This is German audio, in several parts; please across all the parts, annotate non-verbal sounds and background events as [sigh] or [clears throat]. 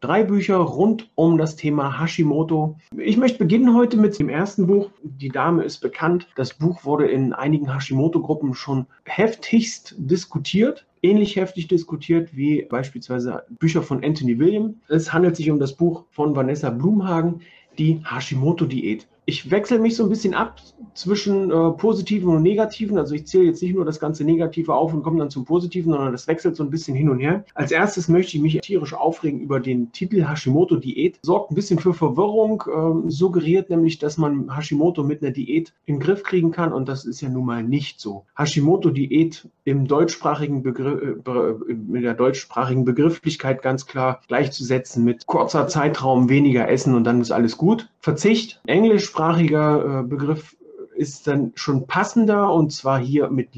Drei Bücher rund um das Thema Hashimoto. Ich möchte beginnen heute mit dem ersten Buch. Die Dame ist bekannt. Das Buch wurde in einigen Hashimoto-Gruppen schon heftigst diskutiert ähnlich heftig diskutiert wie beispielsweise Bücher von Anthony William. Es handelt sich um das Buch von Vanessa Blumhagen, die Hashimoto-Diät ich wechsle mich so ein bisschen ab zwischen äh, positiven und negativen. Also ich zähle jetzt nicht nur das ganze Negative auf und komme dann zum Positiven, sondern das wechselt so ein bisschen hin und her. Als erstes möchte ich mich tierisch aufregen über den Titel Hashimoto Diät. Sorgt ein bisschen für Verwirrung, äh, suggeriert nämlich, dass man Hashimoto mit einer Diät in den Griff kriegen kann und das ist ja nun mal nicht so. Hashimoto Diät im deutschsprachigen Begriff, äh, mit der deutschsprachigen Begrifflichkeit ganz klar gleichzusetzen mit kurzer Zeitraum weniger essen und dann ist alles gut. Verzicht, Englisch englischsprachiger äh, Begriff ist dann schon passender und zwar hier mit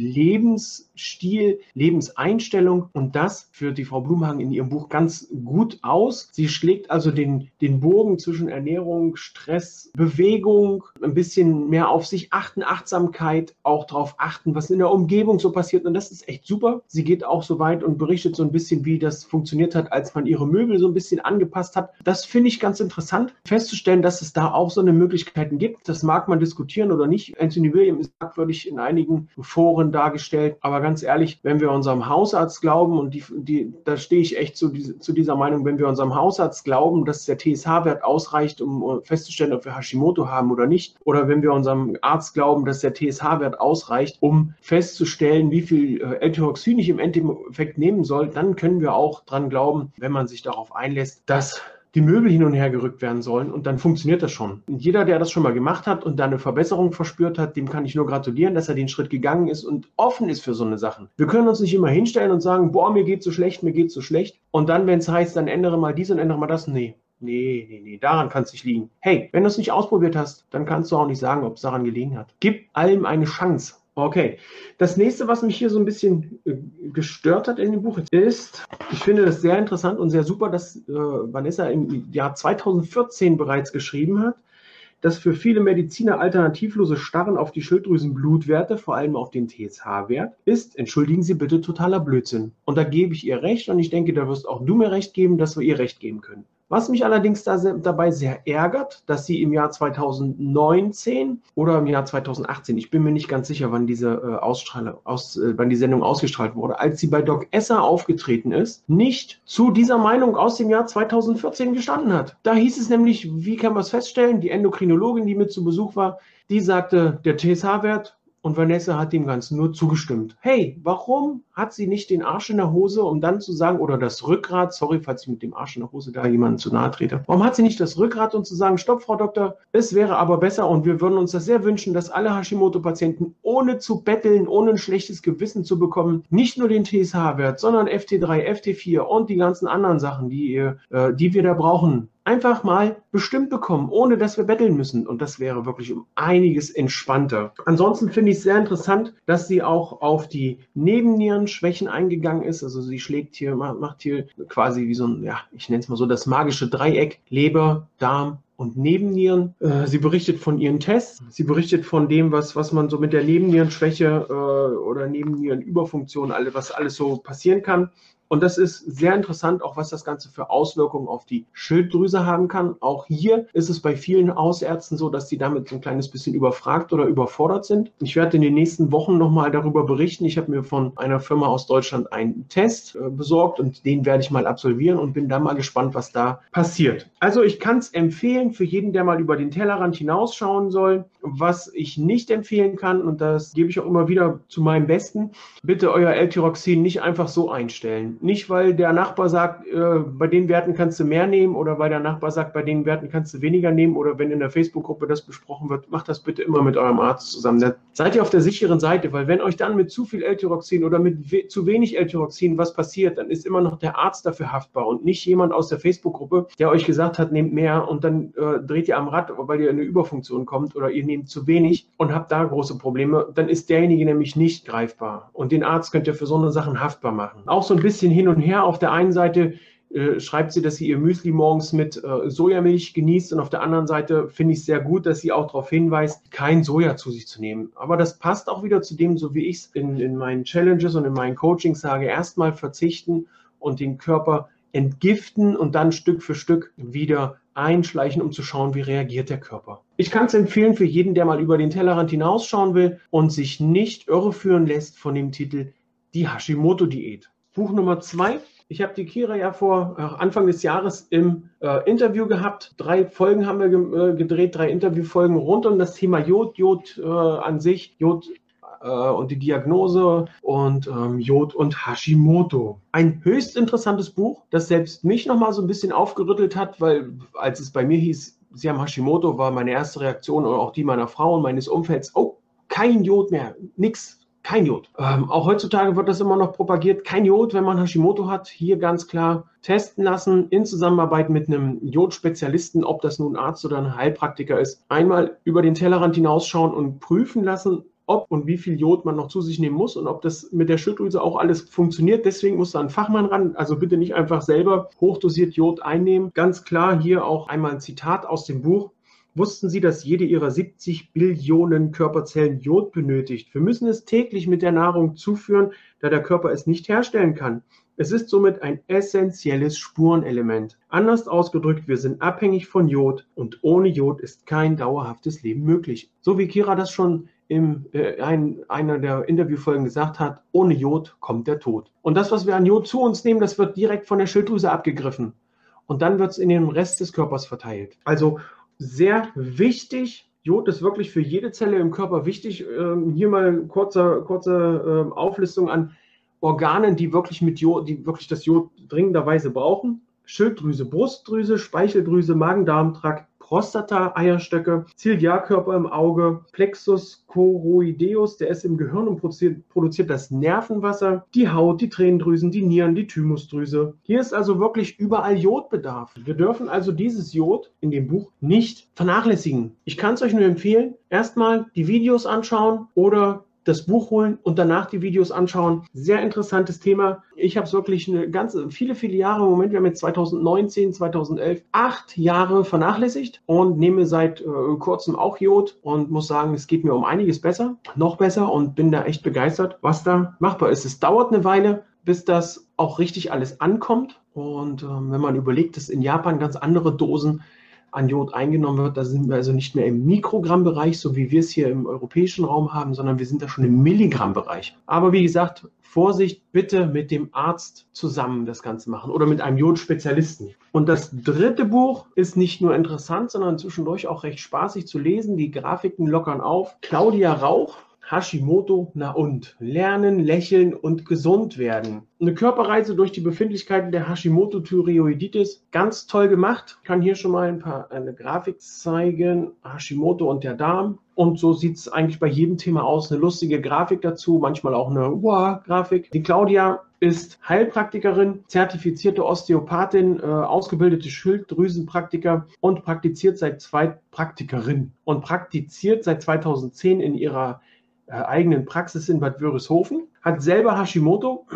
Lebensstil, Lebenseinstellung und das führt die Frau Blumhagen in ihrem Buch ganz gut aus. Sie schlägt also den, den Bogen zwischen Ernährung, Stress, Bewegung, ein bisschen mehr auf sich achten, Achtsamkeit, auch darauf achten, was in der Umgebung so passiert und das ist echt super. Sie geht auch so weit und berichtet so ein bisschen, wie das funktioniert hat, als man ihre Möbel so ein bisschen angepasst hat. Das finde ich ganz interessant, festzustellen, dass es da auch so eine Möglichkeiten gibt. Das mag man diskutieren oder nicht Anthony William ist merkwürdig in einigen Foren dargestellt. Aber ganz ehrlich, wenn wir unserem Hausarzt glauben, und die, die, da stehe ich echt zu, zu dieser Meinung, wenn wir unserem Hausarzt glauben, dass der TSH-Wert ausreicht, um festzustellen, ob wir Hashimoto haben oder nicht, oder wenn wir unserem Arzt glauben, dass der TSH-Wert ausreicht, um festzustellen, wie viel äh, L-Tyroxin ich im Endeffekt nehmen soll, dann können wir auch dran glauben, wenn man sich darauf einlässt, dass die Möbel hin und her gerückt werden sollen und dann funktioniert das schon. Und jeder, der das schon mal gemacht hat und da eine Verbesserung verspürt hat, dem kann ich nur gratulieren, dass er den Schritt gegangen ist und offen ist für so eine Sachen. Wir können uns nicht immer hinstellen und sagen, boah, mir geht so schlecht, mir geht so schlecht. Und dann, wenn es heißt, dann ändere mal dies und ändere mal das. Nee, Nee, nee, nee, daran kann es nicht liegen. Hey, wenn du es nicht ausprobiert hast, dann kannst du auch nicht sagen, ob es daran gelegen hat. Gib allem eine Chance. Okay. Das nächste, was mich hier so ein bisschen äh, gestört hat in dem Buch, ist, ich finde das sehr interessant und sehr super, dass äh, Vanessa im Jahr 2014 bereits geschrieben hat, dass für viele Mediziner alternativlose Starren auf die Schilddrüsenblutwerte, vor allem auf den TSH-Wert, ist, entschuldigen Sie bitte, totaler Blödsinn. Und da gebe ich ihr recht und ich denke, da wirst auch du mir recht geben, dass wir ihr recht geben können. Was mich allerdings da dabei sehr ärgert, dass sie im Jahr 2019 oder im Jahr 2018, ich bin mir nicht ganz sicher, wann diese, äh, Ausstrahlung, aus, äh, wann die Sendung ausgestrahlt wurde, als sie bei Doc Esser aufgetreten ist, nicht zu dieser Meinung aus dem Jahr 2014 gestanden hat. Da hieß es nämlich, wie kann man es feststellen, die Endokrinologin, die mit zu Besuch war, die sagte, der TSH-Wert und Vanessa hat dem Ganzen nur zugestimmt. Hey, warum hat sie nicht den Arsch in der Hose, um dann zu sagen, oder das Rückgrat, sorry, falls ich mit dem Arsch in der Hose da jemanden zu nahe trete. Warum hat sie nicht das Rückgrat, um zu sagen, stopp, Frau Doktor, es wäre aber besser und wir würden uns das sehr wünschen, dass alle Hashimoto-Patienten ohne zu betteln, ohne ein schlechtes Gewissen zu bekommen, nicht nur den TSH-Wert, sondern FT3, FT4 und die ganzen anderen Sachen, die, äh, die wir da brauchen, einfach mal bestimmt bekommen, ohne dass wir betteln müssen. Und das wäre wirklich um einiges entspannter. Ansonsten finde ich es sehr interessant, dass sie auch auf die Nebennierenschwächen eingegangen ist. Also sie schlägt hier, macht hier quasi wie so ein, ja, ich nenne es mal so das magische Dreieck, Leber, Darm, und Nebennieren. Äh, sie berichtet von ihren Tests. Sie berichtet von dem, was, was man so mit der Nebennierenschwäche äh, oder Nebennierenüberfunktion, alle, was alles so passieren kann. Und das ist sehr interessant, auch was das Ganze für Auswirkungen auf die Schilddrüse haben kann. Auch hier ist es bei vielen Hausärzten so, dass die damit so ein kleines bisschen überfragt oder überfordert sind. Ich werde in den nächsten Wochen nochmal darüber berichten. Ich habe mir von einer Firma aus Deutschland einen Test äh, besorgt und den werde ich mal absolvieren und bin da mal gespannt, was da passiert. Also ich kann es empfehlen für jeden, der mal über den Tellerrand hinausschauen soll. Was ich nicht empfehlen kann, und das gebe ich auch immer wieder zu meinem Besten, bitte euer L-Tyroxin nicht einfach so einstellen Nicht, weil der Nachbar sagt, äh, bei den Werten kannst du mehr nehmen oder weil der Nachbar sagt, bei den Werten kannst du weniger nehmen oder wenn in der Facebook-Gruppe das besprochen wird, macht das bitte immer mit eurem Arzt zusammen. Da seid ihr auf der sicheren Seite, weil wenn euch dann mit zu viel L-Tyroxin oder mit we zu wenig L-Tyroxin was passiert, dann ist immer noch der Arzt dafür haftbar und nicht jemand aus der Facebook-Gruppe, der euch gesagt hat, nehmt mehr und dann äh, dreht ihr am Rad, weil ihr in eine Überfunktion kommt oder ihr nehmt zu wenig und habt da große Probleme. Dann ist derjenige nämlich nicht greifbar und den Arzt könnt ihr für so eine Sachen haftbar machen. Auch so ein bisschen hin und her. Auf der einen Seite äh, schreibt sie, dass sie ihr Müsli morgens mit äh, Sojamilch genießt und auf der anderen Seite finde ich sehr gut, dass sie auch darauf hinweist, kein Soja zu sich zu nehmen. Aber das passt auch wieder zu dem, so wie ich es in, in meinen Challenges und in meinen Coachings sage, erstmal verzichten und den Körper entgiften und dann Stück für Stück wieder einschleichen, um zu schauen, wie reagiert der Körper. Ich kann es empfehlen für jeden, der mal über den Tellerrand hinausschauen will und sich nicht irreführen lässt von dem Titel Die Hashimoto-Diät. Buch Nummer zwei. Ich habe die Kira ja vor äh, Anfang des Jahres im äh, Interview gehabt. Drei Folgen haben wir ge äh, gedreht, drei Interviewfolgen rund um das Thema Jod, Jod äh, an sich, Jod äh, und die Diagnose und ähm, Jod und Hashimoto. Ein höchst interessantes Buch, das selbst mich nochmal so ein bisschen aufgerüttelt hat, weil als es bei mir hieß, Sie haben Hashimoto, war meine erste Reaktion und auch die meiner Frau und meines Umfelds, oh, kein Jod mehr, nix, kein Jod. Ähm, auch heutzutage wird das immer noch propagiert. Kein Jod, wenn man Hashimoto hat. Hier ganz klar testen lassen in Zusammenarbeit mit einem Jodspezialisten, ob das nun Arzt oder ein Heilpraktiker ist. Einmal über den Tellerrand hinausschauen und prüfen lassen, ob und wie viel Jod man noch zu sich nehmen muss und ob das mit der Schilddrüse auch alles funktioniert. Deswegen muss da ein Fachmann ran. Also bitte nicht einfach selber hochdosiert Jod einnehmen. Ganz klar hier auch einmal ein Zitat aus dem Buch. Wussten Sie, dass jede Ihrer 70 Billionen Körperzellen Jod benötigt? Wir müssen es täglich mit der Nahrung zuführen, da der Körper es nicht herstellen kann. Es ist somit ein essentielles Spurenelement. Anders ausgedrückt, wir sind abhängig von Jod und ohne Jod ist kein dauerhaftes Leben möglich. So wie Kira das schon in äh, ein, einer der Interviewfolgen gesagt hat, ohne Jod kommt der Tod. Und das, was wir an Jod zu uns nehmen, das wird direkt von der Schilddrüse abgegriffen. Und dann wird es in den Rest des Körpers verteilt. Also sehr wichtig. Jod ist wirklich für jede Zelle im Körper wichtig. Ähm, hier mal kurze, kurze ähm, Auflistung an Organen, die wirklich mit Jod, die wirklich das Jod dringenderweise brauchen. Schilddrüse, Brustdrüse, Speicheldrüse, Magen-Darm-Trakt, Prostata, Eierstöcke, Ziliarkörper im Auge, Plexus choroideus, der ist im Gehirn und produziert, produziert das Nervenwasser, die Haut, die Tränendrüsen, die Nieren, die Thymusdrüse. Hier ist also wirklich überall Jodbedarf. Wir dürfen also dieses Jod in dem Buch nicht vernachlässigen. Ich kann es euch nur empfehlen, erstmal die Videos anschauen oder das Buch holen und danach die Videos anschauen. Sehr interessantes Thema. Ich habe es wirklich eine ganze, viele, viele Jahre, im Moment, wir haben jetzt 2019, 2011, acht Jahre vernachlässigt und nehme seit äh, kurzem auch Jod und muss sagen, es geht mir um einiges besser, noch besser und bin da echt begeistert, was da machbar ist. Es dauert eine Weile, bis das auch richtig alles ankommt. Und ähm, wenn man überlegt, dass in Japan ganz andere Dosen an Jod eingenommen wird. Da sind wir also nicht mehr im Mikrogrammbereich, so wie wir es hier im europäischen Raum haben, sondern wir sind da schon im Milligrammbereich. Aber wie gesagt, Vorsicht, bitte mit dem Arzt zusammen das Ganze machen oder mit einem Jodspezialisten. Und das dritte Buch ist nicht nur interessant, sondern zwischendurch auch recht spaßig zu lesen. Die Grafiken lockern auf. Claudia Rauch Hashimoto, na und? Lernen, lächeln und gesund werden. Eine Körperreise durch die Befindlichkeiten der Hashimoto-Thyreoiditis. Ganz toll gemacht. Kann hier schon mal ein paar, eine Grafik zeigen. Hashimoto und der Darm. Und so sieht es eigentlich bei jedem Thema aus. Eine lustige Grafik dazu, manchmal auch eine Wow-Grafik. Die Claudia ist Heilpraktikerin, zertifizierte Osteopathin, äh, ausgebildete Schilddrüsenpraktiker und praktiziert seit zwei Praktikerin und praktiziert seit 2010 in ihrer eigenen Praxis in Bad Wörishofen, hat selber Hashimoto,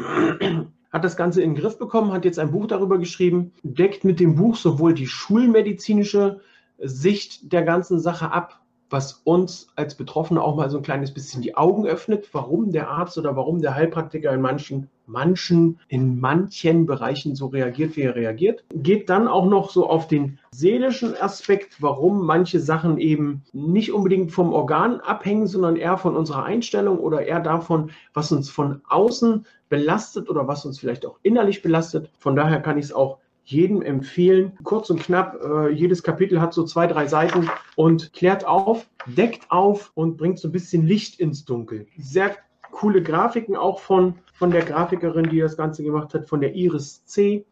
[clears throat] hat das Ganze in den Griff bekommen, hat jetzt ein Buch darüber geschrieben, deckt mit dem Buch sowohl die schulmedizinische Sicht der ganzen Sache ab, was uns als Betroffene auch mal so ein kleines bisschen die Augen öffnet, warum der Arzt oder warum der Heilpraktiker in manchen, manchen, in manchen Bereichen so reagiert, wie er reagiert. Geht dann auch noch so auf den seelischen Aspekt, warum manche Sachen eben nicht unbedingt vom Organ abhängen, sondern eher von unserer Einstellung oder eher davon, was uns von außen belastet oder was uns vielleicht auch innerlich belastet. Von daher kann ich es auch jedem empfehlen. Kurz und knapp, äh, jedes Kapitel hat so zwei, drei Seiten und klärt auf, deckt auf und bringt so ein bisschen Licht ins Dunkel. Sehr coole Grafiken auch von, von der Grafikerin, die das Ganze gemacht hat, von der Iris C.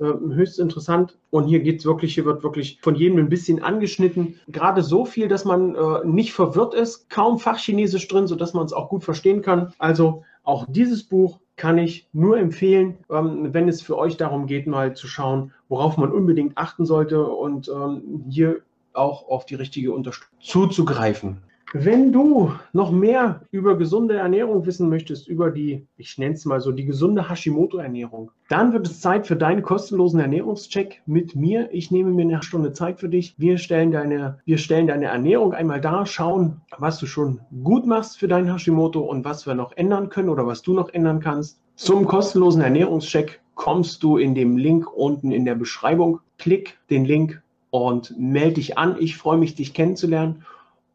Ähm, höchst interessant. Und hier geht es wirklich, hier wird wirklich von jedem ein bisschen angeschnitten. Gerade so viel, dass man äh, nicht verwirrt ist, kaum Fachchinesisch drin, sodass man es auch gut verstehen kann. Also auch dieses Buch kann ich nur empfehlen, ähm, wenn es für euch darum geht, mal zu schauen, worauf man unbedingt achten sollte und ähm, hier auch auf die richtige Unterstützung zuzugreifen. Wenn du noch mehr über gesunde Ernährung wissen möchtest, über die, ich nenne es mal so, die gesunde Hashimoto-Ernährung, dann wird es Zeit für deinen kostenlosen Ernährungscheck mit mir. Ich nehme mir eine Stunde Zeit für dich. Wir stellen deine, wir stellen deine Ernährung einmal dar, schauen, was du schon gut machst für deinen Hashimoto und was wir noch ändern können oder was du noch ändern kannst. Zum kostenlosen Ernährungscheck kommst du in dem Link unten in der Beschreibung. Klick den Link und melde dich an. Ich freue mich, dich kennenzulernen.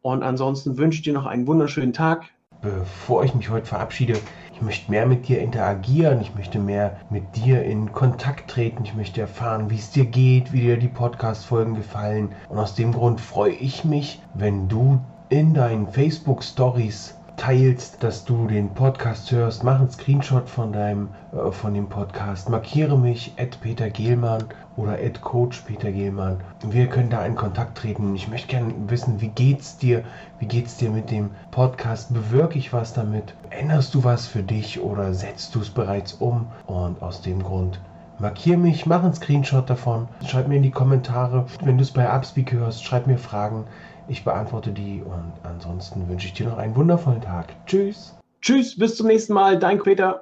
Und ansonsten wünsche ich dir noch einen wunderschönen Tag. Bevor ich mich heute verabschiede, ich möchte mehr mit dir interagieren, ich möchte mehr mit dir in Kontakt treten, ich möchte erfahren, wie es dir geht, wie dir die Podcast-Folgen gefallen. Und aus dem Grund freue ich mich, wenn du in deinen Facebook-Stories teilst, dass du den Podcast hörst, mach einen Screenshot von deinem äh, von dem Podcast, markiere mich Peter Gehlmann oder Coach Peter Gehlmann. Wir können da in Kontakt treten. Ich möchte gerne wissen, wie geht's dir? Wie geht's dir mit dem Podcast? Bewirke ich was damit? Änderst du was für dich oder setzt du es bereits um? Und aus dem Grund markiere mich, mach einen Screenshot davon, schreib mir in die Kommentare, wenn du es bei Upspeak hörst, schreib mir Fragen. Ich beantworte die und ansonsten wünsche ich dir noch einen wundervollen Tag. Tschüss. Tschüss, bis zum nächsten Mal. Dein Peter.